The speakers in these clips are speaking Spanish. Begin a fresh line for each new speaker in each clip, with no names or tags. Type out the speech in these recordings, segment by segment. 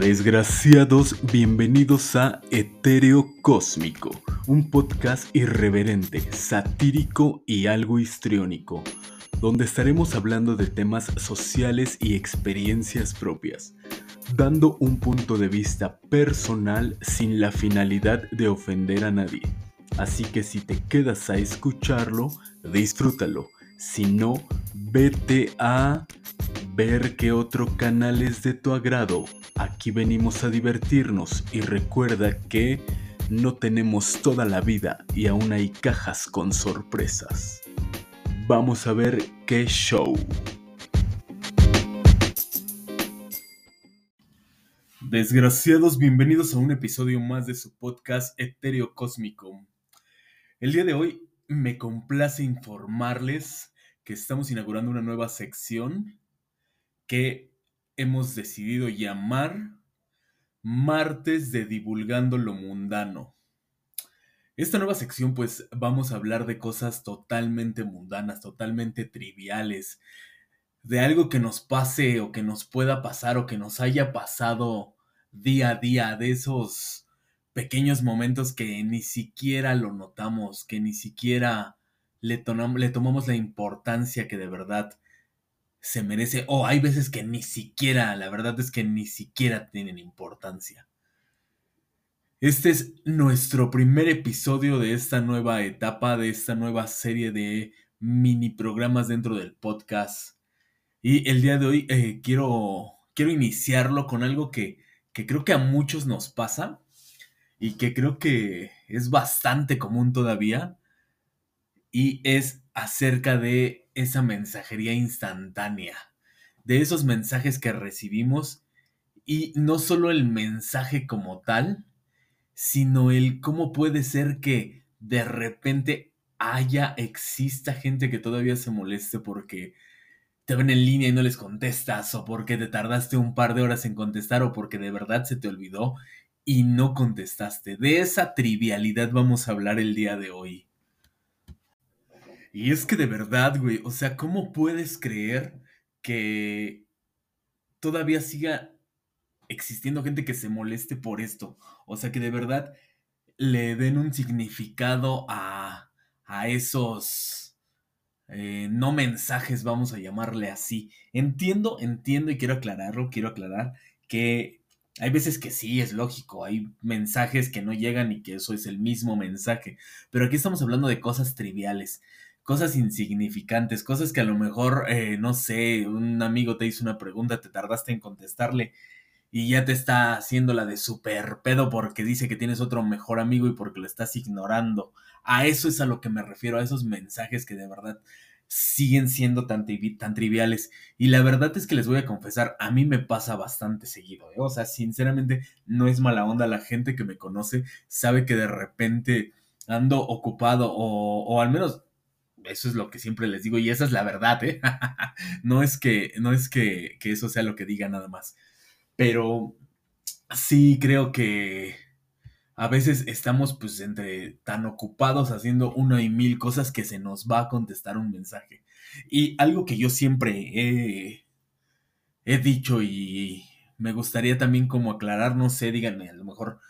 Desgraciados, bienvenidos a Etéreo Cósmico, un podcast irreverente, satírico y algo histriónico, donde estaremos hablando de temas sociales y experiencias propias, dando un punto de vista personal sin la finalidad de ofender a nadie. Así que si te quedas a escucharlo, disfrútalo. Si no, vete a ver qué otro canal es de tu agrado. Aquí venimos a divertirnos y recuerda que no tenemos toda la vida y aún hay cajas con sorpresas. Vamos a ver qué show. Desgraciados, bienvenidos a un episodio más de su podcast Etéreo Cósmico. El día de hoy me complace informarles que estamos inaugurando una nueva sección que hemos decidido llamar Martes de Divulgando lo Mundano. Esta nueva sección pues vamos a hablar de cosas totalmente mundanas, totalmente triviales, de algo que nos pase o que nos pueda pasar o que nos haya pasado día a día, de esos pequeños momentos que ni siquiera lo notamos, que ni siquiera le, le tomamos la importancia que de verdad se merece, o hay veces que ni siquiera, la verdad es que ni siquiera tienen importancia. Este es nuestro primer episodio de esta nueva etapa, de esta nueva serie de mini programas dentro del podcast. Y el día de hoy eh, quiero, quiero iniciarlo con algo que, que creo que a muchos nos pasa y que creo que es bastante común todavía. Y es acerca de esa mensajería instantánea, de esos mensajes que recibimos y no solo el mensaje como tal, sino el cómo puede ser que de repente haya, exista gente que todavía se moleste porque te ven en línea y no les contestas, o porque te tardaste un par de horas en contestar, o porque de verdad se te olvidó y no contestaste. De esa trivialidad vamos a hablar el día de hoy. Y es que de verdad, güey, o sea, ¿cómo puedes creer que todavía siga existiendo gente que se moleste por esto? O sea, que de verdad le den un significado a, a esos eh, no mensajes, vamos a llamarle así. Entiendo, entiendo y quiero aclararlo, quiero aclarar que hay veces que sí, es lógico, hay mensajes que no llegan y que eso es el mismo mensaje, pero aquí estamos hablando de cosas triviales cosas insignificantes, cosas que a lo mejor, eh, no sé, un amigo te hizo una pregunta, te tardaste en contestarle y ya te está haciendo la de super pedo porque dice que tienes otro mejor amigo y porque lo estás ignorando. A eso es a lo que me refiero, a esos mensajes que de verdad siguen siendo tan, tan triviales. Y la verdad es que les voy a confesar, a mí me pasa bastante seguido. ¿eh? O sea, sinceramente, no es mala onda. La gente que me conoce sabe que de repente ando ocupado o, o al menos eso es lo que siempre les digo y esa es la verdad, ¿eh? no es, que, no es que, que eso sea lo que diga nada más. Pero sí creo que a veces estamos pues entre tan ocupados haciendo una y mil cosas que se nos va a contestar un mensaje. Y algo que yo siempre he, he dicho y me gustaría también como aclarar, no sé, díganme, a lo mejor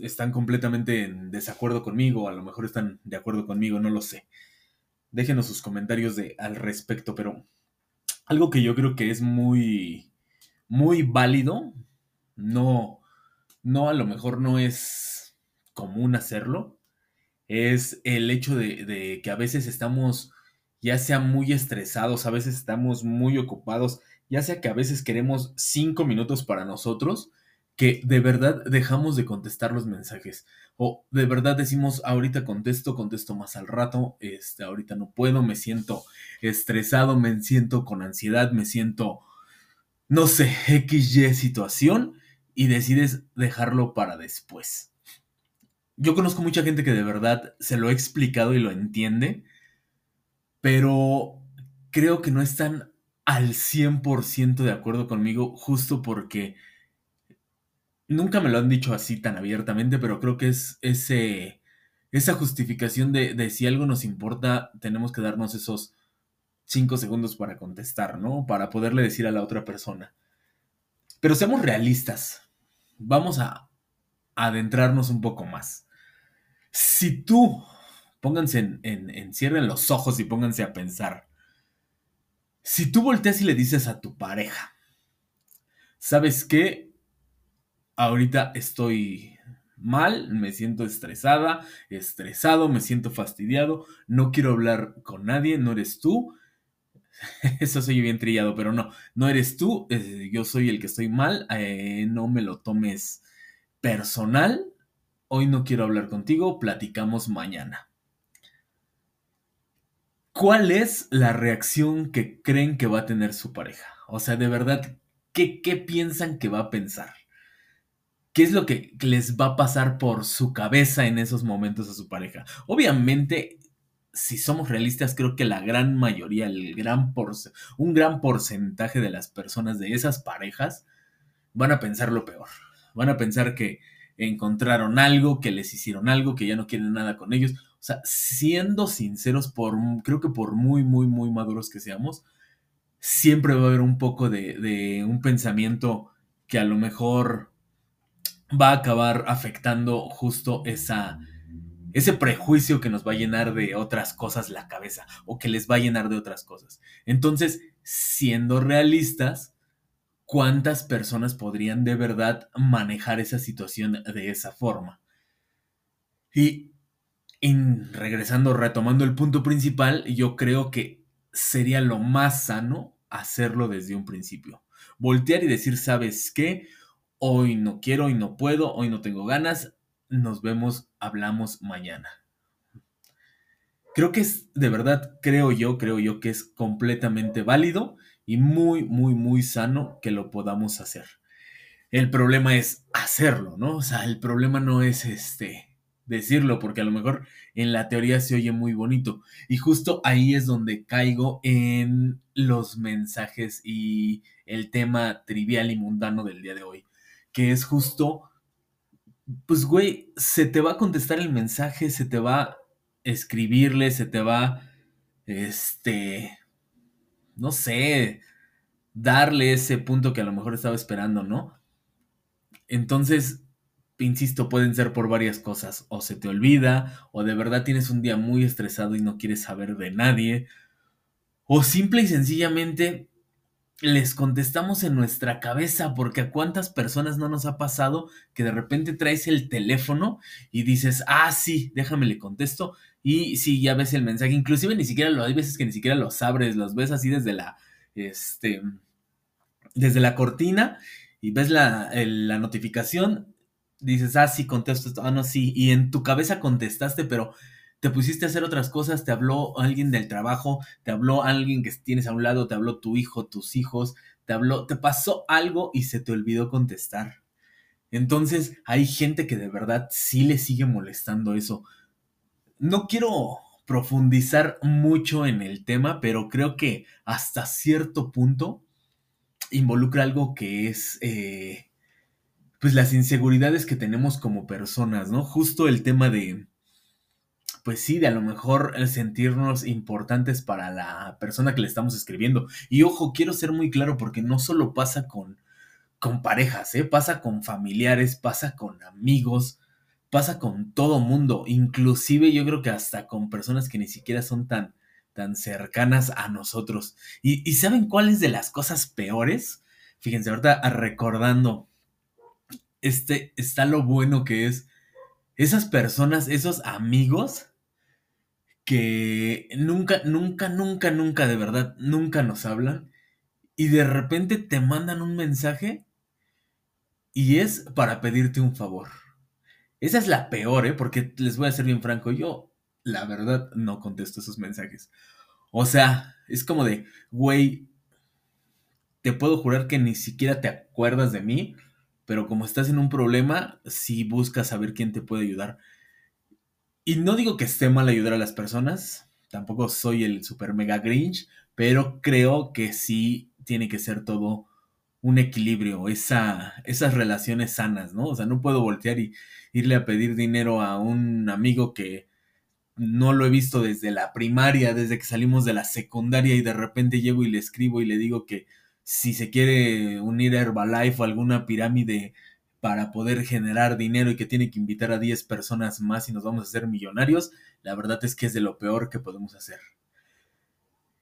están completamente en desacuerdo conmigo, a lo mejor están de acuerdo conmigo, no lo sé déjenos sus comentarios de, al respecto, pero algo que yo creo que es muy, muy válido, no, no, a lo mejor no es común hacerlo, es el hecho de, de que a veces estamos ya sea muy estresados, a veces estamos muy ocupados, ya sea que a veces queremos cinco minutos para nosotros, que de verdad dejamos de contestar los mensajes. O de verdad decimos, ahorita contesto, contesto más al rato, este, ahorita no puedo, me siento estresado, me siento con ansiedad, me siento, no sé, XY situación y decides dejarlo para después. Yo conozco mucha gente que de verdad se lo he explicado y lo entiende, pero creo que no están al 100% de acuerdo conmigo justo porque nunca me lo han dicho así tan abiertamente, pero creo que es ese, esa justificación de, de, si algo nos importa, tenemos que darnos esos cinco segundos para contestar, ¿no? Para poderle decir a la otra persona. Pero seamos realistas. Vamos a adentrarnos un poco más. Si tú, pónganse en, en, cierren los ojos y pónganse a pensar. Si tú volteas y le dices a tu pareja, ¿sabes qué? Ahorita estoy mal, me siento estresada, estresado, me siento fastidiado, no quiero hablar con nadie, no eres tú, Eso soy bien trillado, pero no, no eres tú, eh, yo soy el que estoy mal, eh, no me lo tomes personal, hoy no quiero hablar contigo, platicamos mañana. ¿Cuál es la reacción que creen que va a tener su pareja? O sea, de verdad, ¿qué, qué piensan que va a pensar? ¿Qué es lo que les va a pasar por su cabeza en esos momentos a su pareja? Obviamente si somos realistas, creo que la gran mayoría, el gran un gran porcentaje de las personas de esas parejas van a pensar lo peor. Van a pensar que encontraron algo, que les hicieron algo, que ya no quieren nada con ellos. O sea, siendo sinceros, por, creo que por muy, muy, muy maduros que seamos, siempre va a haber un poco de, de un pensamiento que a lo mejor va a acabar afectando justo esa, ese prejuicio que nos va a llenar de otras cosas la cabeza o que les va a llenar de otras cosas. Entonces, siendo realistas, ¿cuántas personas podrían de verdad manejar esa situación de esa forma? Y, regresando, retomando el punto principal, yo creo que sería lo más sano hacerlo desde un principio. Voltear y decir, ¿sabes qué? Hoy no quiero, hoy no puedo, hoy no tengo ganas, nos vemos, hablamos mañana. Creo que es, de verdad, creo yo, creo yo que es completamente válido y muy, muy, muy sano que lo podamos hacer. El problema es hacerlo, ¿no? O sea, el problema no es este decirlo, porque a lo mejor en la teoría se oye muy bonito. Y justo ahí es donde caigo en los mensajes y el tema trivial y mundano del día de hoy, que es justo pues güey, se te va a contestar el mensaje, se te va a escribirle, se te va, este, no sé, darle ese punto que a lo mejor estaba esperando, ¿no? Entonces, insisto, pueden ser por varias cosas, o se te olvida, o de verdad tienes un día muy estresado y no quieres saber de nadie, o simple y sencillamente les contestamos en nuestra cabeza, porque a cuántas personas no nos ha pasado que de repente traes el teléfono y dices, ah, sí, déjame le contesto, y sí, ya ves el mensaje, inclusive ni siquiera lo, hay veces que ni siquiera los abres, los ves así desde la, este, desde la cortina y ves la, la notificación, dices, ah, sí, contesto esto, ah, no, sí, y en tu cabeza contestaste, pero te pusiste a hacer otras cosas, te habló alguien del trabajo, te habló alguien que tienes a un lado, te habló tu hijo, tus hijos, te habló, te pasó algo y se te olvidó contestar. Entonces hay gente que de verdad sí le sigue molestando eso. No quiero profundizar mucho en el tema, pero creo que hasta cierto punto involucra algo que es eh, pues las inseguridades que tenemos como personas, ¿no? Justo el tema de pues sí, de a lo mejor sentirnos importantes para la persona que le estamos escribiendo. Y ojo, quiero ser muy claro porque no solo pasa con, con parejas, ¿eh? pasa con familiares, pasa con amigos, pasa con todo mundo, inclusive yo creo que hasta con personas que ni siquiera son tan, tan cercanas a nosotros. ¿Y, ¿Y saben cuáles de las cosas peores? Fíjense, ahorita recordando, este, está lo bueno que es esas personas, esos amigos que nunca, nunca, nunca, nunca, de verdad, nunca nos hablan y de repente te mandan un mensaje y es para pedirte un favor. Esa es la peor, ¿eh? Porque les voy a ser bien franco, yo la verdad no contesto esos mensajes. O sea, es como de, güey, te puedo jurar que ni siquiera te acuerdas de mí, pero como estás en un problema, sí buscas saber quién te puede ayudar. Y no digo que esté mal ayudar a las personas, tampoco soy el super mega grinch, pero creo que sí tiene que ser todo un equilibrio, esa, esas relaciones sanas, ¿no? O sea, no puedo voltear y irle a pedir dinero a un amigo que no lo he visto desde la primaria, desde que salimos de la secundaria y de repente llego y le escribo y le digo que si se quiere unir a Herbalife o alguna pirámide para poder generar dinero y que tiene que invitar a 10 personas más y nos vamos a hacer millonarios, la verdad es que es de lo peor que podemos hacer.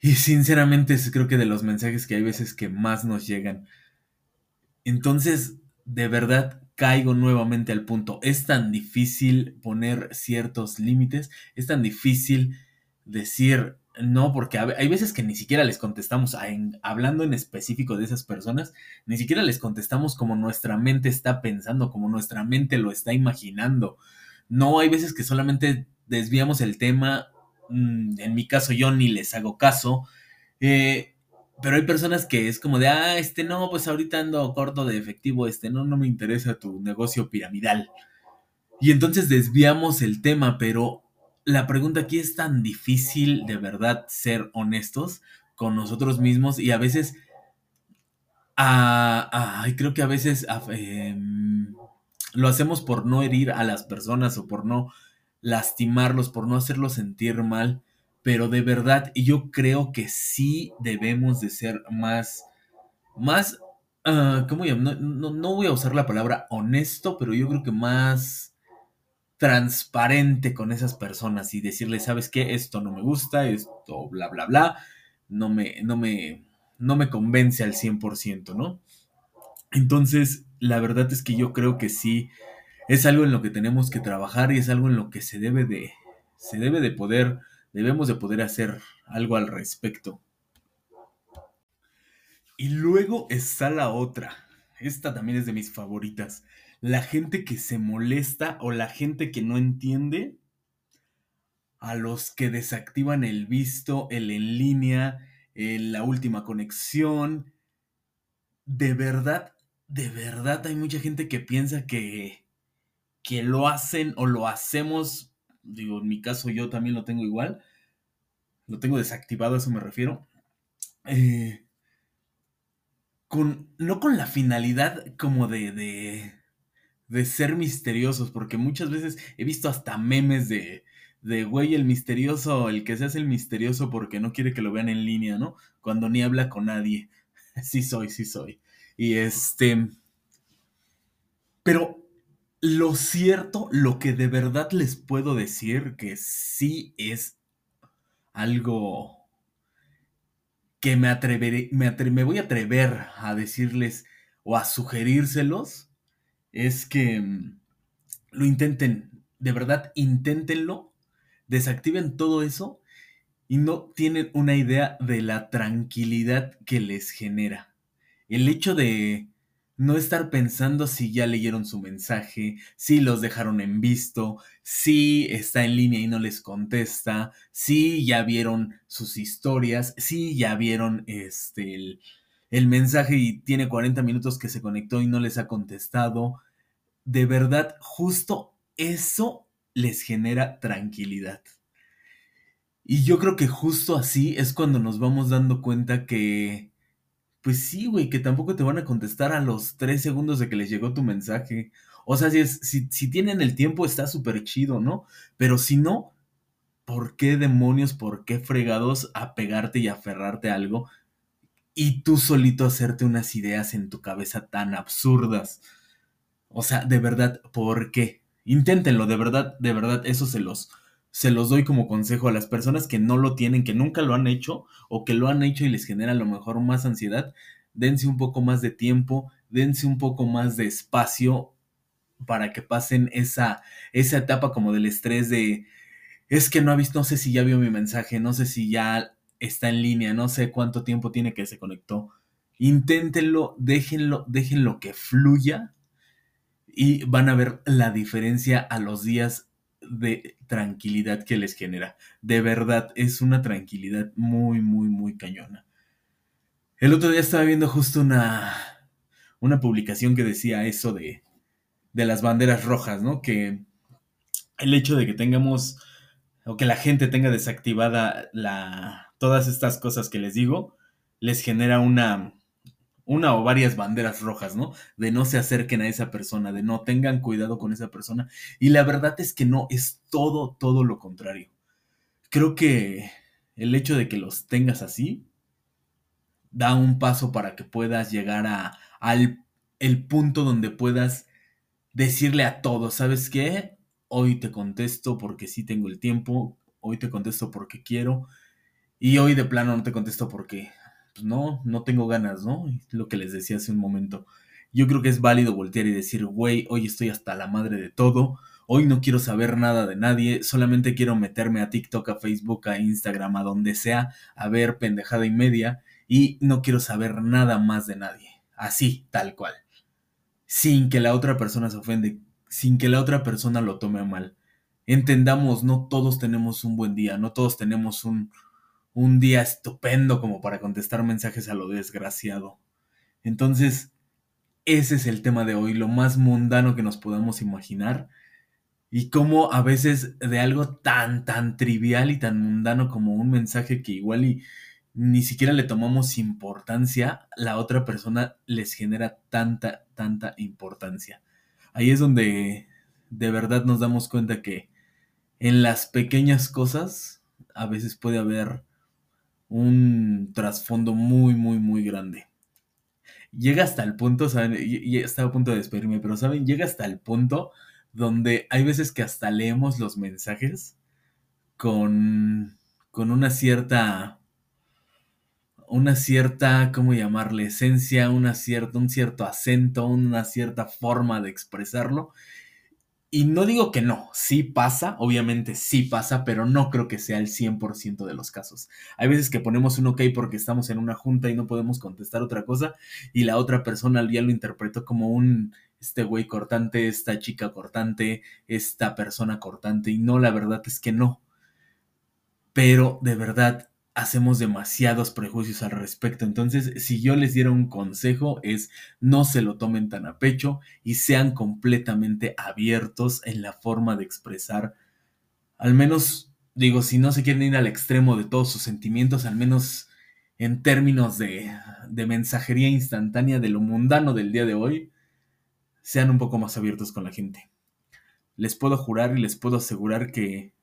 Y sinceramente creo que de los mensajes que hay veces que más nos llegan. Entonces, de verdad, caigo nuevamente al punto. Es tan difícil poner ciertos límites, es tan difícil decir no, porque hay veces que ni siquiera les contestamos, hablando en específico de esas personas, ni siquiera les contestamos como nuestra mente está pensando, como nuestra mente lo está imaginando. No, hay veces que solamente desviamos el tema, mm, en mi caso yo ni les hago caso, eh, pero hay personas que es como de, ah, este no, pues ahorita ando corto de efectivo, este no, no me interesa tu negocio piramidal. Y entonces desviamos el tema, pero la pregunta aquí es tan difícil de verdad ser honestos con nosotros mismos y a veces, ah, creo que a veces ah, em, lo hacemos por no herir a las personas o por no lastimarlos, por no hacerlos sentir mal, pero de verdad yo creo que sí debemos de ser más, más, uh, ¿cómo no, no voy a usar la palabra honesto, pero yo creo que más transparente con esas personas y decirles, ¿sabes qué? Esto no me gusta, esto bla, bla, bla, no me, no me, no me convence al 100%, ¿no? Entonces, la verdad es que yo creo que sí, es algo en lo que tenemos que trabajar y es algo en lo que se debe de, se debe de poder, debemos de poder hacer algo al respecto. Y luego está la otra. Esta también es de mis favoritas la gente que se molesta o la gente que no entiende a los que desactivan el visto, el en línea, la última conexión. De verdad, de verdad hay mucha gente que piensa que, que lo hacen o lo hacemos. Digo, en mi caso yo también lo tengo igual. Lo tengo desactivado, a eso me refiero. Eh, con, no con la finalidad como de de ser misteriosos, porque muchas veces he visto hasta memes de, de, güey, el misterioso, el que se hace el misterioso porque no quiere que lo vean en línea, ¿no? Cuando ni habla con nadie. Sí soy, sí soy. Y este... Pero lo cierto, lo que de verdad les puedo decir, que sí es algo que me atreveré, me, me voy a atrever a decirles o a sugerírselos, es que mm, lo intenten, de verdad, inténtenlo, desactiven todo eso y no tienen una idea de la tranquilidad que les genera. El hecho de no estar pensando si ya leyeron su mensaje, si los dejaron en visto, si está en línea y no les contesta, si ya vieron sus historias, si ya vieron este el, el mensaje y tiene 40 minutos que se conectó y no les ha contestado, de verdad, justo eso les genera tranquilidad. Y yo creo que justo así es cuando nos vamos dando cuenta que, pues sí, güey, que tampoco te van a contestar a los tres segundos de que les llegó tu mensaje. O sea, si, es, si, si tienen el tiempo está súper chido, ¿no? Pero si no, ¿por qué demonios, por qué fregados apegarte y aferrarte a algo y tú solito hacerte unas ideas en tu cabeza tan absurdas? O sea, de verdad, ¿por qué? Inténtenlo, de verdad, de verdad, eso se los, se los doy como consejo a las personas que no lo tienen, que nunca lo han hecho o que lo han hecho y les genera a lo mejor más ansiedad. Dense un poco más de tiempo, dense un poco más de espacio para que pasen esa, esa etapa como del estrés de, es que no ha visto, no sé si ya vio mi mensaje, no sé si ya está en línea, no sé cuánto tiempo tiene que se conectó. Inténtenlo, déjenlo, déjenlo que fluya y van a ver la diferencia a los días de tranquilidad que les genera. De verdad, es una tranquilidad muy, muy, muy cañona. El otro día estaba viendo justo una, una publicación que decía eso de, de las banderas rojas, ¿no? Que el hecho de que tengamos o que la gente tenga desactivada la, todas estas cosas que les digo, les genera una, una o varias banderas rojas, ¿no? De no se acerquen a esa persona, de no tengan cuidado con esa persona. Y la verdad es que no, es todo, todo lo contrario. Creo que el hecho de que los tengas así, da un paso para que puedas llegar a, al el punto donde puedas decirle a todos, ¿sabes qué? Hoy te contesto porque sí tengo el tiempo, hoy te contesto porque quiero, y hoy de plano no te contesto porque pues no, no tengo ganas, ¿no? Lo que les decía hace un momento. Yo creo que es válido voltear y decir, güey, hoy estoy hasta la madre de todo, hoy no quiero saber nada de nadie, solamente quiero meterme a TikTok, a Facebook, a Instagram, a donde sea, a ver pendejada y media, y no quiero saber nada más de nadie. Así, tal cual. Sin que la otra persona se ofende, sin que la otra persona lo tome mal. Entendamos, no todos tenemos un buen día, no todos tenemos un, un día estupendo como para contestar mensajes a lo desgraciado. Entonces, ese es el tema de hoy, lo más mundano que nos podamos imaginar. Y cómo a veces de algo tan, tan trivial y tan mundano como un mensaje que igual y ni siquiera le tomamos importancia, la otra persona les genera tanta, tanta importancia. Ahí es donde de verdad nos damos cuenta que en las pequeñas cosas a veces puede haber un trasfondo muy, muy, muy grande. Llega hasta el punto, ¿saben? Estaba a punto de despedirme, pero ¿saben? Llega hasta el punto donde hay veces que hasta leemos los mensajes con, con una cierta, una cierta, ¿cómo llamarle? Esencia, una cierta, un cierto acento, una cierta forma de expresarlo y no digo que no, sí pasa, obviamente sí pasa, pero no creo que sea el 100% de los casos. Hay veces que ponemos un ok porque estamos en una junta y no podemos contestar otra cosa y la otra persona ya lo interpretó como un, este güey cortante, esta chica cortante, esta persona cortante y no, la verdad es que no. Pero de verdad, hacemos demasiados prejuicios al respecto. Entonces, si yo les diera un consejo es no se lo tomen tan a pecho y sean completamente abiertos en la forma de expresar, al menos, digo, si no se quieren ir al extremo de todos sus sentimientos, al menos en términos de, de mensajería instantánea de lo mundano del día de hoy, sean un poco más abiertos con la gente. Les puedo jurar y les puedo asegurar que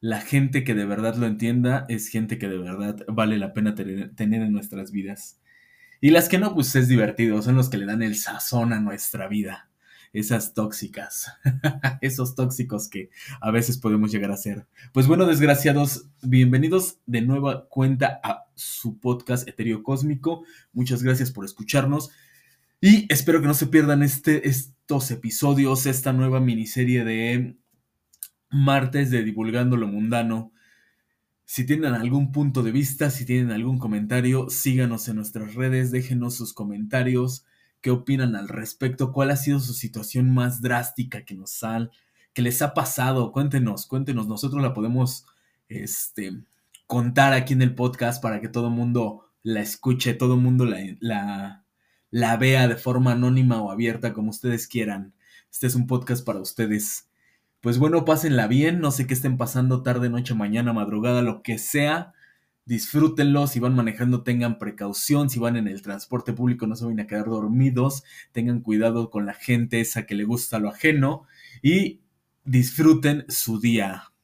la gente que de verdad lo entienda es gente que de verdad vale la pena tener, en nuestras vidas. Y las que no, pues es divertido, son los que le dan el sazón a nuestra vida. Esas tóxicas, esos tóxicos que a veces podemos llegar a ser. Pues bueno, desgraciados, bienvenidos de nueva cuenta a su podcast Etéreo Cósmico. Muchas gracias por escucharnos y espero que no se pierdan este, estos episodios, esta nueva miniserie de martes de Divulgando lo Mundano. Si tienen algún punto de vista, si tienen algún comentario, síganos en nuestras redes, déjenos sus comentarios, qué opinan al respecto, cuál ha sido su situación más drástica que nos ha, les ha pasado, cuéntenos, cuéntenos, nosotros la podemos este, contar aquí en el podcast para que todo el mundo la escuche, todo el mundo la, la, la vea de forma anónima o abierta, como ustedes quieran. Este es un podcast para ustedes pues bueno, pásenla bien, no sé qué estén pasando tarde, noche, mañana, madrugada, lo que sea. Disfrútenlo, si van manejando tengan precaución, si van en el transporte público no se vayan a quedar dormidos, tengan cuidado con la gente esa que le gusta lo ajeno y disfruten su día.